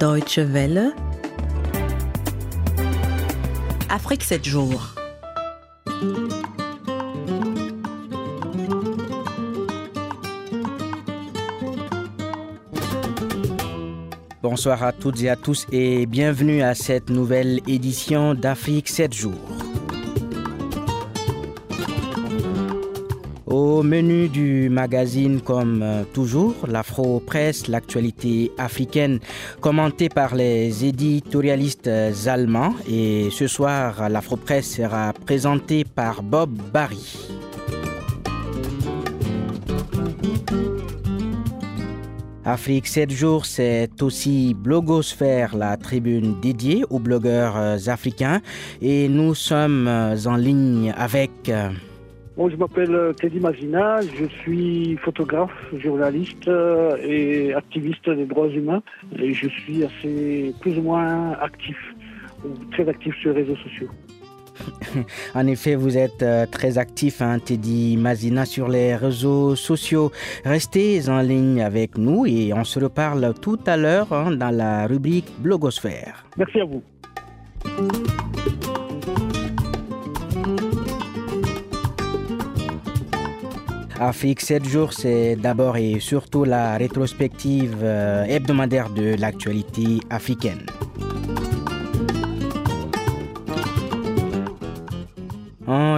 Deutsche Welle. Afrique 7 jours. Bonsoir à toutes et à tous et bienvenue à cette nouvelle édition d'Afrique 7 jours. Au menu du magazine, comme euh, toujours, l'Afro-Presse, l'actualité africaine, commentée par les éditorialistes allemands. Et ce soir, l'Afro-Presse sera présentée par Bob Barry. Afrique 7 jours, c'est aussi Blogosphère, la tribune dédiée aux blogueurs euh, africains. Et nous sommes euh, en ligne avec... Bon, je m'appelle euh, Teddy Mazina, je suis photographe, journaliste euh, et activiste des droits humains et je suis assez plus ou moins actif, ou très actif sur les réseaux sociaux. En effet, vous êtes euh, très actif, hein, Teddy Mazina, sur les réseaux sociaux. Restez en ligne avec nous et on se reparle tout à l'heure hein, dans la rubrique Blogosphère. Merci à vous. Afrique 7 jours, c'est d'abord et surtout la rétrospective euh, hebdomadaire de l'actualité africaine.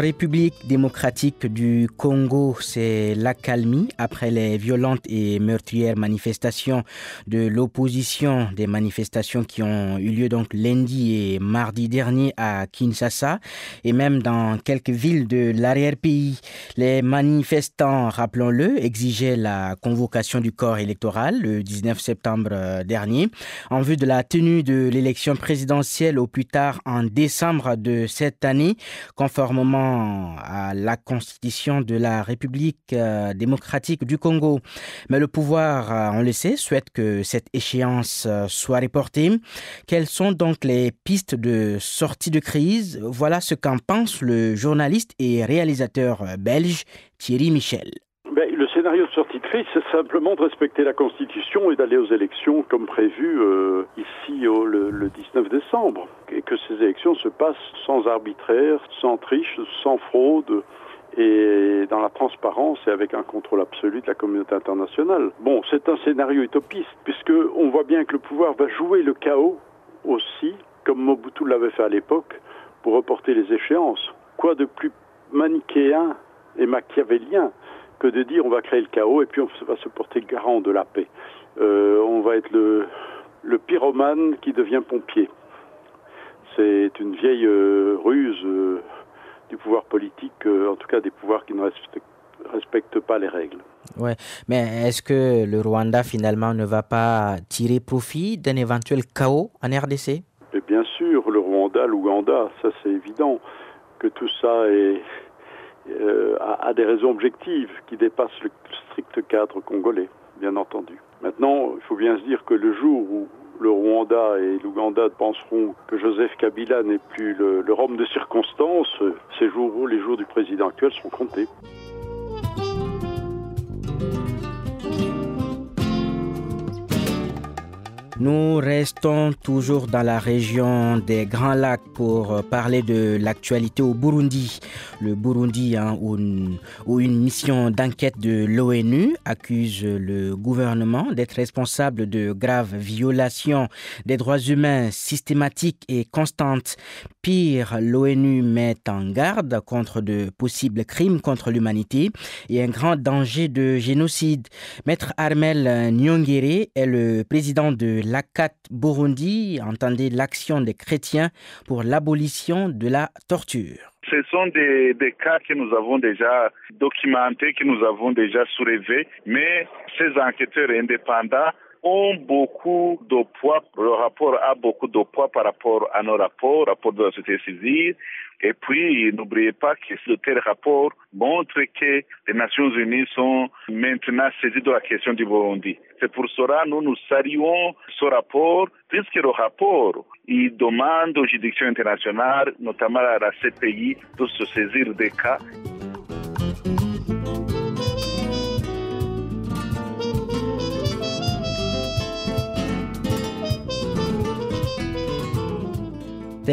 République démocratique du Congo, c'est l'accalmie après les violentes et meurtrières manifestations de l'opposition, des manifestations qui ont eu lieu donc lundi et mardi dernier à Kinshasa et même dans quelques villes de l'arrière-pays. Les manifestants, rappelons-le, exigeaient la convocation du corps électoral le 19 septembre euh, dernier en vue de la tenue de l'élection présidentielle au plus tard en décembre de cette année, conformément à la constitution de la République euh, démocratique du Congo. Mais le pouvoir, on le sait, souhaite que cette échéance euh, soit reportée. Quelles sont donc les pistes de sortie de crise? Voilà ce qu'en pense le journaliste et réalisateur euh, belge Thierry Michel. Le scénario de sortie de crise, c'est simplement de respecter la Constitution et d'aller aux élections comme prévu euh, ici le, le 19 décembre. Et que ces élections se passent sans arbitraire, sans triche, sans fraude et dans la transparence et avec un contrôle absolu de la communauté internationale. Bon, c'est un scénario utopiste puisque on voit bien que le pouvoir va jouer le chaos aussi, comme Mobutu l'avait fait à l'époque, pour reporter les échéances. Quoi de plus manichéen et machiavélien que de dire on va créer le chaos et puis on va se porter garant de la paix. Euh, on va être le, le pyromane qui devient pompier. C'est une vieille euh, ruse euh, du pouvoir politique, en tout cas des pouvoirs qui ne respectent, respectent pas les règles. Ouais, mais est-ce que le Rwanda finalement ne va pas tirer profit d'un éventuel chaos en RDC Et bien sûr, le Rwanda, l'Ouganda, ça c'est évident que tout ça est, euh, a des raisons objectives qui dépassent le strict cadre congolais, bien entendu. Maintenant, il faut bien se dire que le jour où le Rwanda et l'Ouganda penseront que Joseph Kabila n'est plus le, le Rome de circonstance, euh, ces jours, les jours du président actuel sont comptés. Nous restons toujours dans la région des Grands Lacs pour euh, parler de l'actualité au Burundi. Le Burundi, hein, où, une, mission d'enquête de l'ONU accuse le gouvernement d'être responsable de graves violations des droits humains systématiques et constantes. Pire, l'ONU met en garde contre de possibles crimes contre l'humanité et un grand danger de génocide. Maître Armel Nyongere est le président de l'ACAT Burundi, entendez l'action des chrétiens pour l'abolition de la torture. Ce sont des, des, cas que nous avons déjà documentés, que nous avons déjà soulevés, mais ces enquêteurs indépendants ont beaucoup de poids, le rapport a beaucoup de poids par rapport à nos rapports, rapports de la société civile. Et puis, n'oubliez pas que ce tel rapport montre que les Nations Unies sont maintenant saisies de la question du Burundi. C'est pour cela nous nous saluons ce rapport, puisque le rapport, il demande aux juridictions internationales, notamment à la CPI, de se saisir des cas.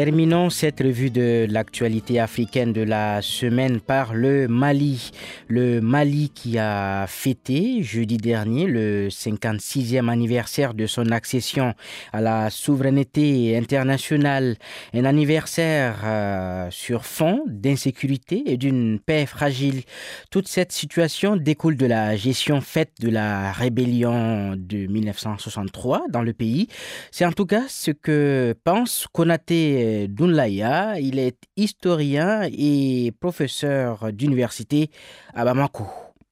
Terminons cette revue de l'actualité africaine de la semaine par le Mali. Le Mali qui a fêté jeudi dernier le 56e anniversaire de son accession à la souveraineté internationale. Un anniversaire euh, sur fond d'insécurité et d'une paix fragile. Toute cette situation découle de la gestion faite de la rébellion de 1963 dans le pays. C'est en tout cas ce que pense Konaté Dunlaya. Il est historien et professeur d'université à Bamako.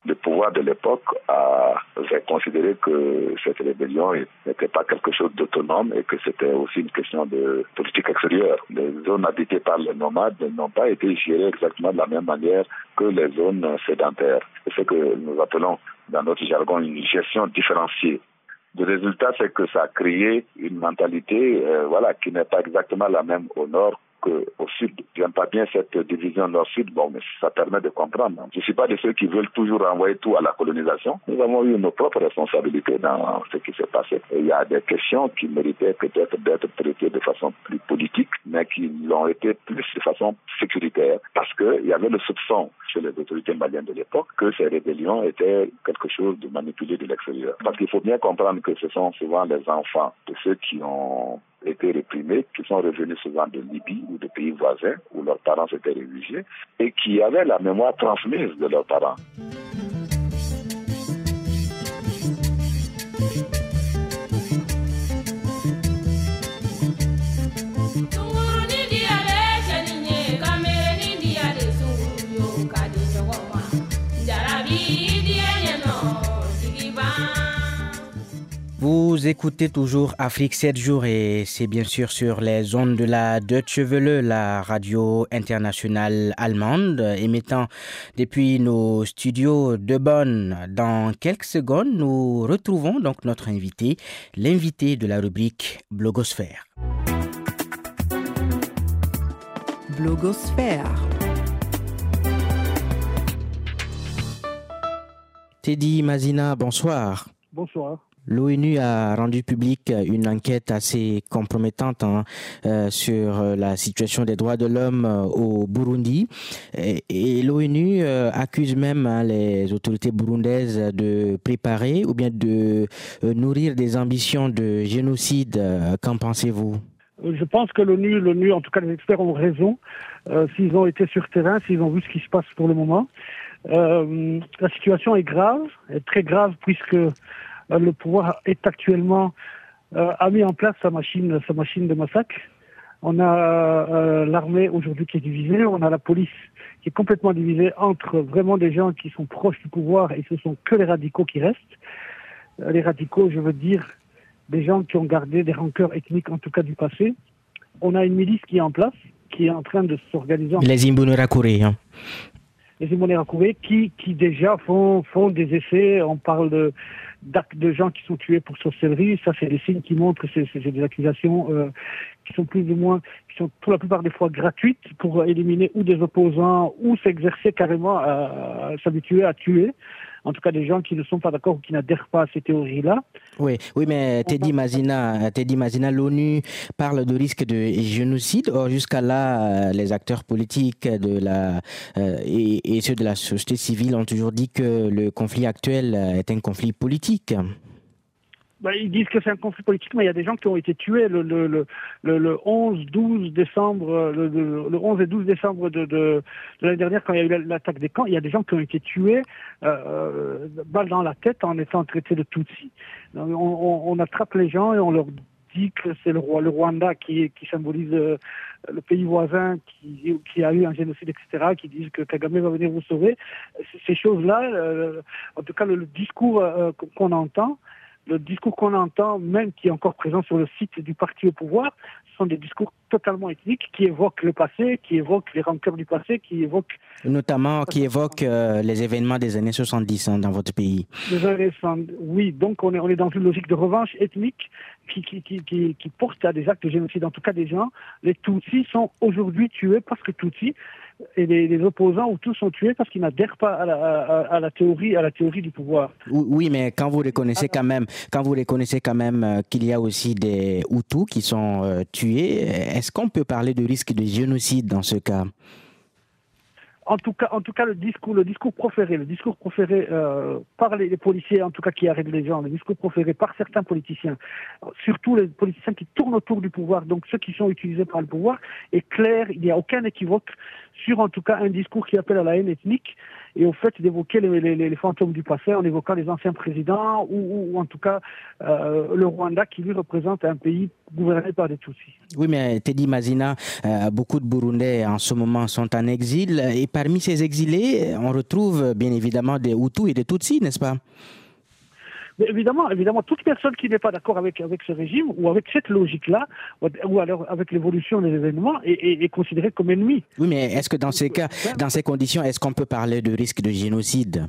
Le pouvoir de l'époque avait considéré que cette rébellion n'était pas quelque chose d'autonome et que c'était aussi une question de politique extérieure. Les zones habitées par les nomades n'ont pas été gérées exactement de la même manière que les zones sédentaires. C'est ce que nous appelons dans notre jargon une gestion différenciée. Le résultat, c'est que ça a créé une mentalité euh, voilà, qui n'est pas exactement la même au nord qu'au sud. J'aime pas bien cette division nord-sud, bon, mais ça permet de comprendre. Je ne suis pas de ceux qui veulent toujours renvoyer tout à la colonisation. Nous avons eu nos propres responsabilités dans ce qui s'est passé. Il y a des questions qui méritaient peut-être d'être traitées de façon plus politique, mais qui l'ont été plus de façon sécuritaire, parce qu'il y avait le soupçon chez les autorités maliennes de l'époque que ces rébellions étaient quelque chose de manipulé de l'extérieur. Parce qu'il faut bien comprendre que ce sont souvent les enfants de ceux qui ont été réprimés, qui sont revenus souvent de Libye ou de pays voisins où leurs parents s'étaient réfugiés et qui avaient la mémoire transmise de leurs parents. Vous écoutez toujours Afrique 7 jours et c'est bien sûr sur les ondes de la Deutsche Welle, la radio internationale allemande, émettant depuis nos studios de Bonn. Dans quelques secondes, nous retrouvons donc notre invité, l'invité de la rubrique Blogosphère. Blogosphère. Teddy Mazina, bonsoir. Bonsoir. L'ONU a rendu publique une enquête assez compromettante hein, euh, sur la situation des droits de l'homme euh, au Burundi. Et, l'ONU euh, accuse même hein, les autorités burundaises de préparer ou bien de nourrir des ambitions de génocide. Qu'en pensez-vous? Je pense que l'ONU, l'ONU, en tout cas les experts ont raison. S'ils ont été sur terrain, s'ils ont vu ce qui se passe pour le moment. La situation est grave, très grave puisque le pouvoir est actuellement euh, a mis en place sa machine, sa machine de massacre. On a euh, l'armée aujourd'hui qui est divisée, on a la police qui est complètement divisée entre vraiment des gens qui sont proches du pouvoir et ce sont que les radicaux qui restent. Euh, les radicaux, je veux dire, des gens qui ont gardé des rancœurs ethniques, en tout cas du passé. On a une milice qui est en place, qui est en train de s'organiser. Les Imbonerakure. Hein. les Imbonerakure qui, qui déjà font, font des essais. On parle de, d'actes de gens qui sont tués pour sorcellerie. Ça, c'est des signes qui montrent que c'est des accusations euh, qui sont plus ou moins, qui sont pour la plupart des fois gratuites pour éliminer ou des opposants ou s'exercer carrément à s'habituer à tuer. En tout cas, des gens qui ne sont pas d'accord ou qui n'adhèrent pas à ces théories-là. Oui, oui, mais Teddy Mazina, Teddy Mazina, l'ONU parle de risque de génocide. Or, jusqu'à là, euh, les acteurs politiques de la, euh, et, et ceux de la société civile ont toujours dit que le conflit actuel euh, est un conflit politique. Ben, ils disent que c'est un conflit politique, mais il y a des gens qui ont été tués le, le, le, le, le 11, 12 décembre, euh, le, le, le 11 et 12 décembre de, de, de l'année dernière, quand il y a eu l'attaque des camps, il y a des gens qui ont été tués, euh, balles dans la tête en étant traités de Tutsi. On, on, on attrape les gens et on leur dit que c'est le, le Rwanda qui, qui symbolise euh, le pays voisin qui, qui a eu un génocide, etc., qui disent que Kagame va venir vous sauver. Ces choses-là, euh, en tout cas le, le discours euh, qu'on entend, le discours qu'on entend, même qui est encore présent sur le site du parti au pouvoir, ce sont des discours totalement ethniques qui évoquent le passé, qui évoquent les rancœurs du passé, qui évoquent Notamment qui évoque euh, les événements des années 70 hein, dans votre pays. les années 100. Oui, donc on est, on est dans une logique de revanche ethnique qui, qui, qui, qui, qui porte à des actes de génocide. En tout cas, des gens, les Tutsis sont aujourd'hui tués parce que Tutsis, et les, opposants tous sont tués parce qu'ils n'adhèrent pas à la, théorie, à la théorie du pouvoir. Oui, mais quand vous reconnaissez quand même, quand vous reconnaissez quand même euh, qu'il y a aussi des Hutus qui sont euh, tués, est-ce qu'on peut parler de risque de génocide dans ce cas? En tout cas, en tout cas, le discours, le discours proféré, le discours proféré euh, par les, policiers, en tout cas qui arrêtent les gens, le discours proféré par certains politiciens, surtout les politiciens qui tournent autour du pouvoir, donc ceux qui sont utilisés par le pouvoir, est clair. Il n'y a aucun équivoque sur, en tout cas, un discours qui appelle à la haine ethnique et au fait d'évoquer les, fantômes du passé en évoquant les anciens présidents ou, en tout cas euh, le Rwanda qui lui représente un pays gouverné par des Tutsis. Oui, mais Teddy Mazina, euh, beaucoup de Burundais en ce moment sont en exil et parmi ces exilés, on retrouve bien évidemment des Hutus et des Tutsis, n'est-ce pas? Évidemment, évidemment, toute personne qui n'est pas d'accord avec, avec ce régime ou avec cette logique-là, ou alors avec l'évolution des événements, est, est, considérée comme ennemi. Oui, mais est-ce que dans ces cas, dans ces conditions, est-ce qu'on peut parler de risque de génocide?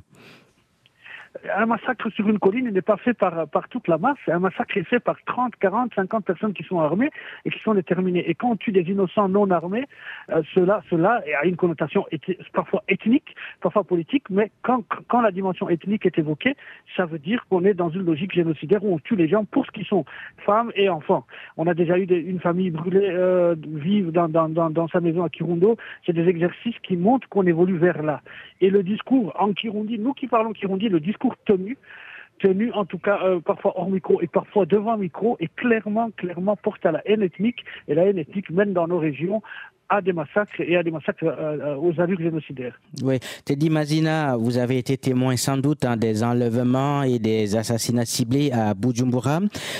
Un massacre sur une colline n'est pas fait par, par toute la masse, un massacre est fait par 30, 40, 50 personnes qui sont armées et qui sont déterminées. Et quand on tue des innocents non armés, euh, cela, cela a une connotation parfois ethnique, parfois politique, mais quand, la dimension ethnique est évoquée, ça veut dire qu'on est dans une logique génocidaire où on tue les gens pour ce qu'ils sont, femmes et enfants. On a déjà eu une famille brûlée euh, vive dans, dans, sa maison à Kirundo. C'est des exercices qui montrent qu'on évolue vers là. Et le discours en Kirundi, nous qui parlons Kirundi, le discours tenu, tenu en tout cas euh, parfois hors micro et parfois devant micro, et clairement, clairement porte à la haine ethnique. Et la haine ethnique mène dans nos régions à des massacres et à des massacres euh, euh, aux allures génocidaires. Oui, Teddy Mazina, vous avez été témoin sans doute hein, des enlèvements et des assassinats ciblés à Bujumbura.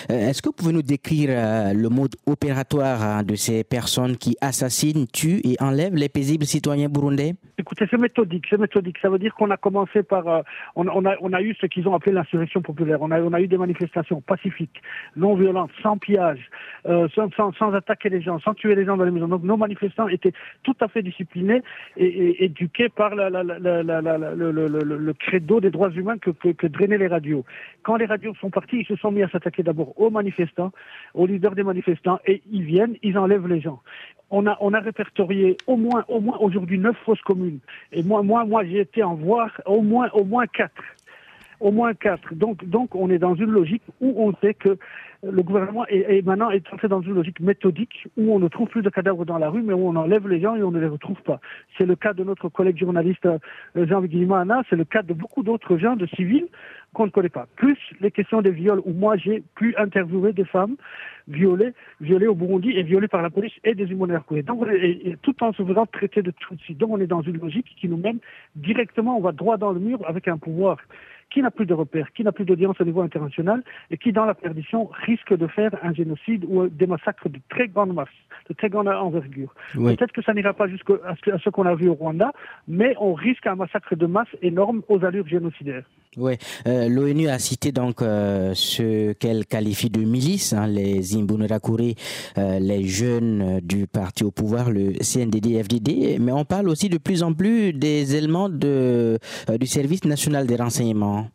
Est-ce que vous pouvez nous décrire le mode opératoire hein, de ces personnes qui assassinent, tuent et enlèvent les paisibles citoyens burundais? Écoutez, c'est méthodique, c'est méthodique. Ça veut dire qu'on a commencé par, on, a, on a eu ce qu'ils ont appelé l'insurrection populaire. On a, eu des manifestations pacifiques, non violentes, sans pillage, euh, sans, attaquer les gens, sans tuer les gens dans les maisons. Donc nos manifestants étaient tout à fait disciplinés et, éduqués par le, credo des droits humains que, drainaient les radios. Quand les radios sont partis, ils se sont mis à s'attaquer d'abord aux manifestants, aux leaders des manifestants, et ils viennent, ils enlèvent les gens on a, répertorié au moins, au moins aujourd'hui neuf fausses communes. Et moi, moi, moi, j'ai été en voir au moins quatre. Au moins quatre. Donc, donc, on est dans une logique où on sait que le gouvernement est, maintenant est entré dans une logique méthodique où on ne trouve plus de cadavres dans la rue, mais où on enlève les gens et on ne les retrouve pas. C'est le cas de notre collègue journaliste euh, Jean Guillemana, c'est le cas de beaucoup d'autres gens, de civils, qu'on ne connaît pas. Plus les questions des viols, où moi j'ai pu interviewer des femmes violées, violées au Burundi et violées par la police et des humanitaires. Donc, et, tout en se faisant traiter de Tutsi. Donc on est dans une logique qui nous mène directement, on va droit dans le mur avec un pouvoir qui n'a plus de repères, qui n'a plus d'audience au niveau international et qui, dans la perdition, risque de faire un génocide ou des massacres de très grande masse, de très grande envergure. Peut-être que ça n'ira pas jusqu'à ce qu'on a vu au Rwanda, mais on risque un massacre de masse énorme aux allures génocidaires. Oui, euh, l'ONU a cité donc euh, ce qu'elle qualifie de milice, hein, les Imbonerakure, euh, les jeunes du parti au pouvoir, le CNDD-FDD, mais on parle aussi de plus en plus des éléments de, du service national des renseignements.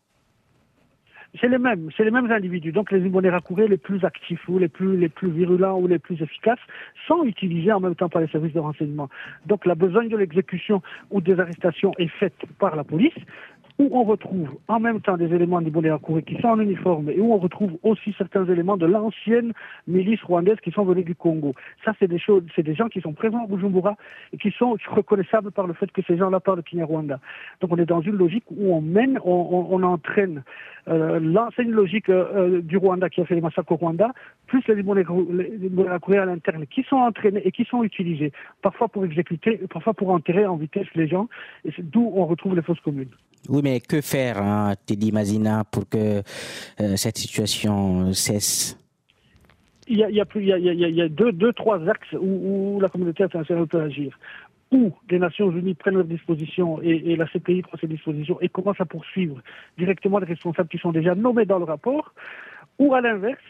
C'est les mêmes, c'est les mêmes individus. Donc les Imbonerakure les plus actifs ou les plus les plus virulents ou les plus efficaces sont utilisés en même temps par les services de renseignement. Donc la besogne de l'exécution ou des arrestations est faite par la police, où on retrouve en même temps des éléments du Couré qui sont en uniforme et où on retrouve aussi certains éléments de l'ancienne milice rwandaise qui sont venus du Congo. Ça, c'est des choses, c'est des gens qui sont présents à Bujumbura et qui sont reconnaissables par le fait que ces gens-là parlent Kinyarwanda. Donc on est dans une logique où on mène, on, entraîne euh, l'ancienne logique euh, euh, du Rwanda qui a fait les massacres au Rwanda, plus les Couré à l'interne qui sont entraînés et qui sont utilisés, parfois pour exécuter, parfois pour enterrer en vitesse les gens, et c'est d'où on retrouve les fausses communes. Oui, mais que faire, hein, Teddy Mazina, pour que euh, cette situation cesse? Il y, a, deux, deux, trois axes où, la communauté internationale peut agir. Où les Nations Unies prennent leurs dispositions et, et, la CPI prend ses dispositions et commence à poursuivre directement les responsables qui sont déjà nommés dans le rapport. Ou à l'inverse,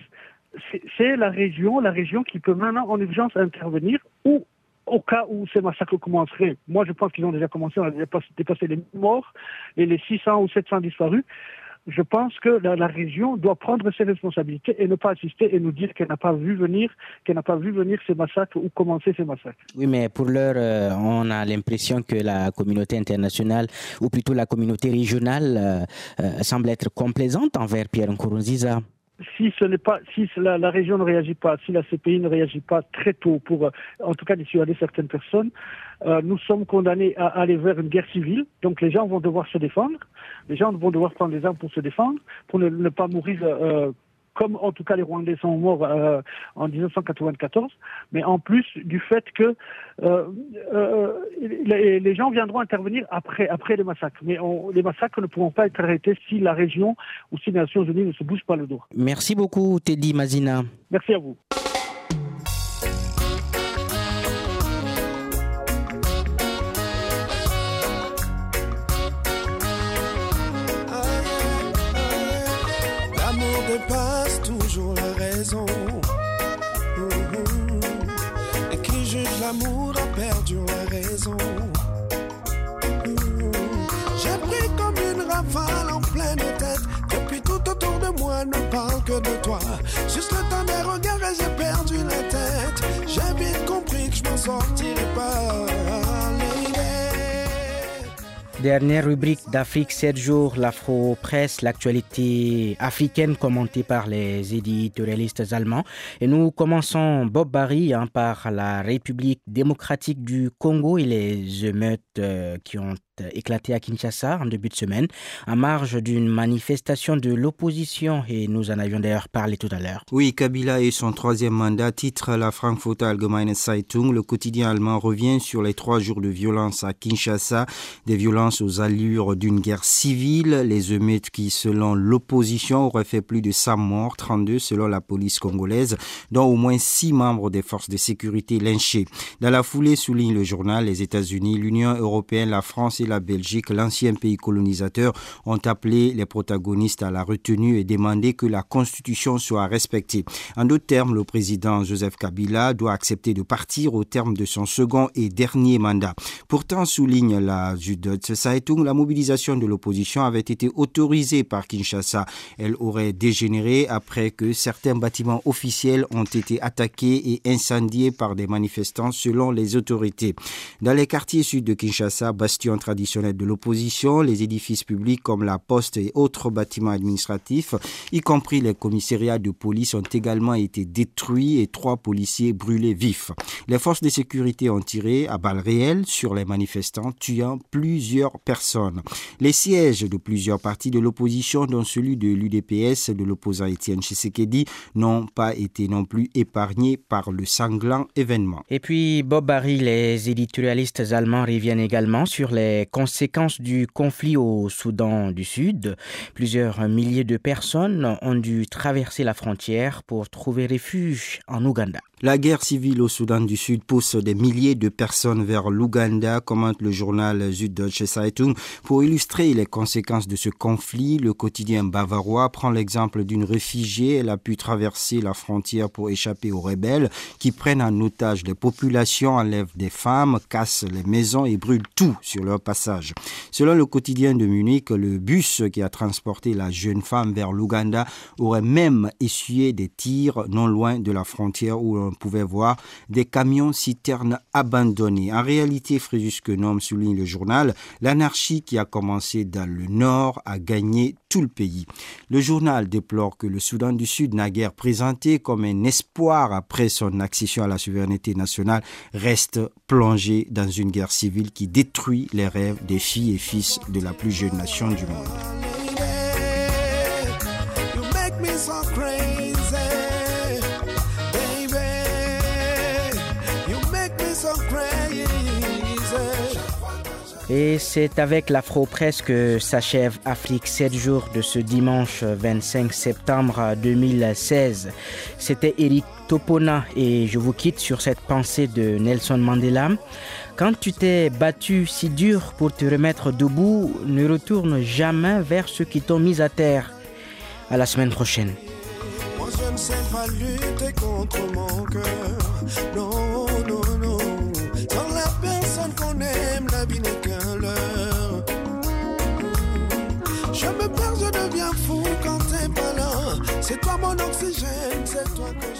c'est la région, la région qui peut maintenant en urgence intervenir ou au cas où ces massacres commenceraient, moi je pense qu'ils ont déjà commencé, on a déjà dépassé les morts et les 600 ou 700 disparus, je pense que la, région doit prendre ses responsabilités et ne pas assister et nous dire qu'elle n'a pas vu venir, qu'elle n'a pas vu venir ces massacres ou commencer ces massacres. Oui, mais pour l'heure, euh, on a l'impression que la communauté internationale, ou plutôt la communauté régionale, euh, euh, semble être complaisante envers Pierre Nkurunziza si la, région ne réagit pas, si la CPI ne réagit pas très tôt pour, euh, en tout cas, dissuader certaines personnes, euh, nous sommes condamnés à aller vers une guerre civile. Donc les gens vont devoir se défendre, les gens vont devoir prendre les armes pour se défendre, pour ne, pas mourir euh, comme en tout cas les Rwandais sont morts euh, en 1994, mais en plus du fait que euh, euh, les, gens viendront intervenir après, après les massacres. Mais les massacres ne pourront pas être arrêtés si la région ou si les Nations Unies ne se bougent pas le dos. Merci beaucoup, Teddy Mazina. Merci à vous. L'amour a perdu la raison. J'ai pris comme une rafale en pleine tête. Depuis tout autour de moi ne parle que de toi. Juste le temps des regards et j'ai perdu la tête. J'ai vite compris que je m'en sortirais pas. Dernière rubrique d'Afrique 7 jours, l'Afro-Presse, l'actualité africaine commentée par les éditorialistes allemands. Et nous commençons Bob Barry hein, par la République démocratique du Congo et les émeutes euh, qui ont éclaté à Kinshasa en début de semaine, en marge d'une manifestation de l'opposition, et nous en avions d'ailleurs parlé tout à l'heure. Oui, Kabila et son troisième mandat, titre la Frankfurter Allgemeine Zeitung. Le quotidien allemand revient sur les trois jours de violence à Kinshasa, des violences aux allures d'une guerre civile, les émeutes qui, selon l'opposition, auraient fait plus de 100 morts, 32 selon la police congolaise, dont au moins 6 membres des forces de sécurité lynchés. Dans la foulée, souligne le journal, les États-Unis, l'Union européenne, la France et la Belgique, l'ancien pays colonisateur, ont appelé les protagonistes à la retenue et demandé que la Constitution soit respectée. En d'autres termes, le président Joseph Kabila doit accepter de partir au terme de son second et dernier mandat. Pourtant, souligne la Süddeutsche Zeitung, la mobilisation de l'opposition avait été autorisée par Kinshasa. Elle aurait dégénéré après que certains bâtiments officiels ont été attaqués et incendiés par des manifestants selon les autorités. Dans les quartiers sud de Kinshasa, bastion traditionnels de l'opposition, les édifices publics comme la poste et autres bâtiments administratifs, y compris les commissariats de police, ont également été détruits et trois policiers brûlés vifs. Les forces de sécurité ont tiré à balles réelles sur les manifestants, tuant plusieurs personnes. Les sièges de plusieurs partis de l'opposition, dont celui de l'UDPS de l'opposant Étienne Tshisekedi, n'ont pas été non plus épargnés par le sanglant événement. Et puis, Bob Barry, les éditorialistes allemands reviennent également sur les conséquences du conflit au Soudan du Sud. Plusieurs milliers de personnes ont dû traverser la frontière pour trouver refuge en Ouganda. La guerre civile au Soudan du Sud pousse des milliers de personnes vers l'Ouganda, commente le journal Süddeutsche Zeitung. Pour illustrer les conséquences de ce conflit, le quotidien bavarois prend l'exemple d'une réfugiée. Elle a pu traverser la frontière pour échapper aux rebelles qui prennent en otage les populations, enlèvent des femmes, cassent les maisons et brûlent tout sur leur passage. Selon le quotidien de Munich, le bus qui a transporté la jeune femme vers l'Ouganda aurait même essuyé des tirs non loin de la frontière où pouvait voir des camions citernes abandonnés. En réalité, Fréjus Quenom souligne le journal, l'anarchie qui a commencé dans le nord a gagné tout le pays. Le journal déplore que le Soudan du Sud, naguère présenté comme un espoir après son accession à la souveraineté nationale, reste plongé dans une guerre civile qui détruit les rêves des filles et fils de la plus jeune nation du monde. Et c'est avec l'Afro-Presse que s'achève Afrique 7 jours de ce dimanche 25 septembre 2016. C'était Eric Topona et je vous quitte sur cette pensée de Nelson Mandela. Quand tu t'es battu si dur pour te remettre debout, ne retourne jamais vers ceux qui t'ont mis à terre. À la semaine prochaine. Moi je ne sais pas lutter contre mon cœur. toi que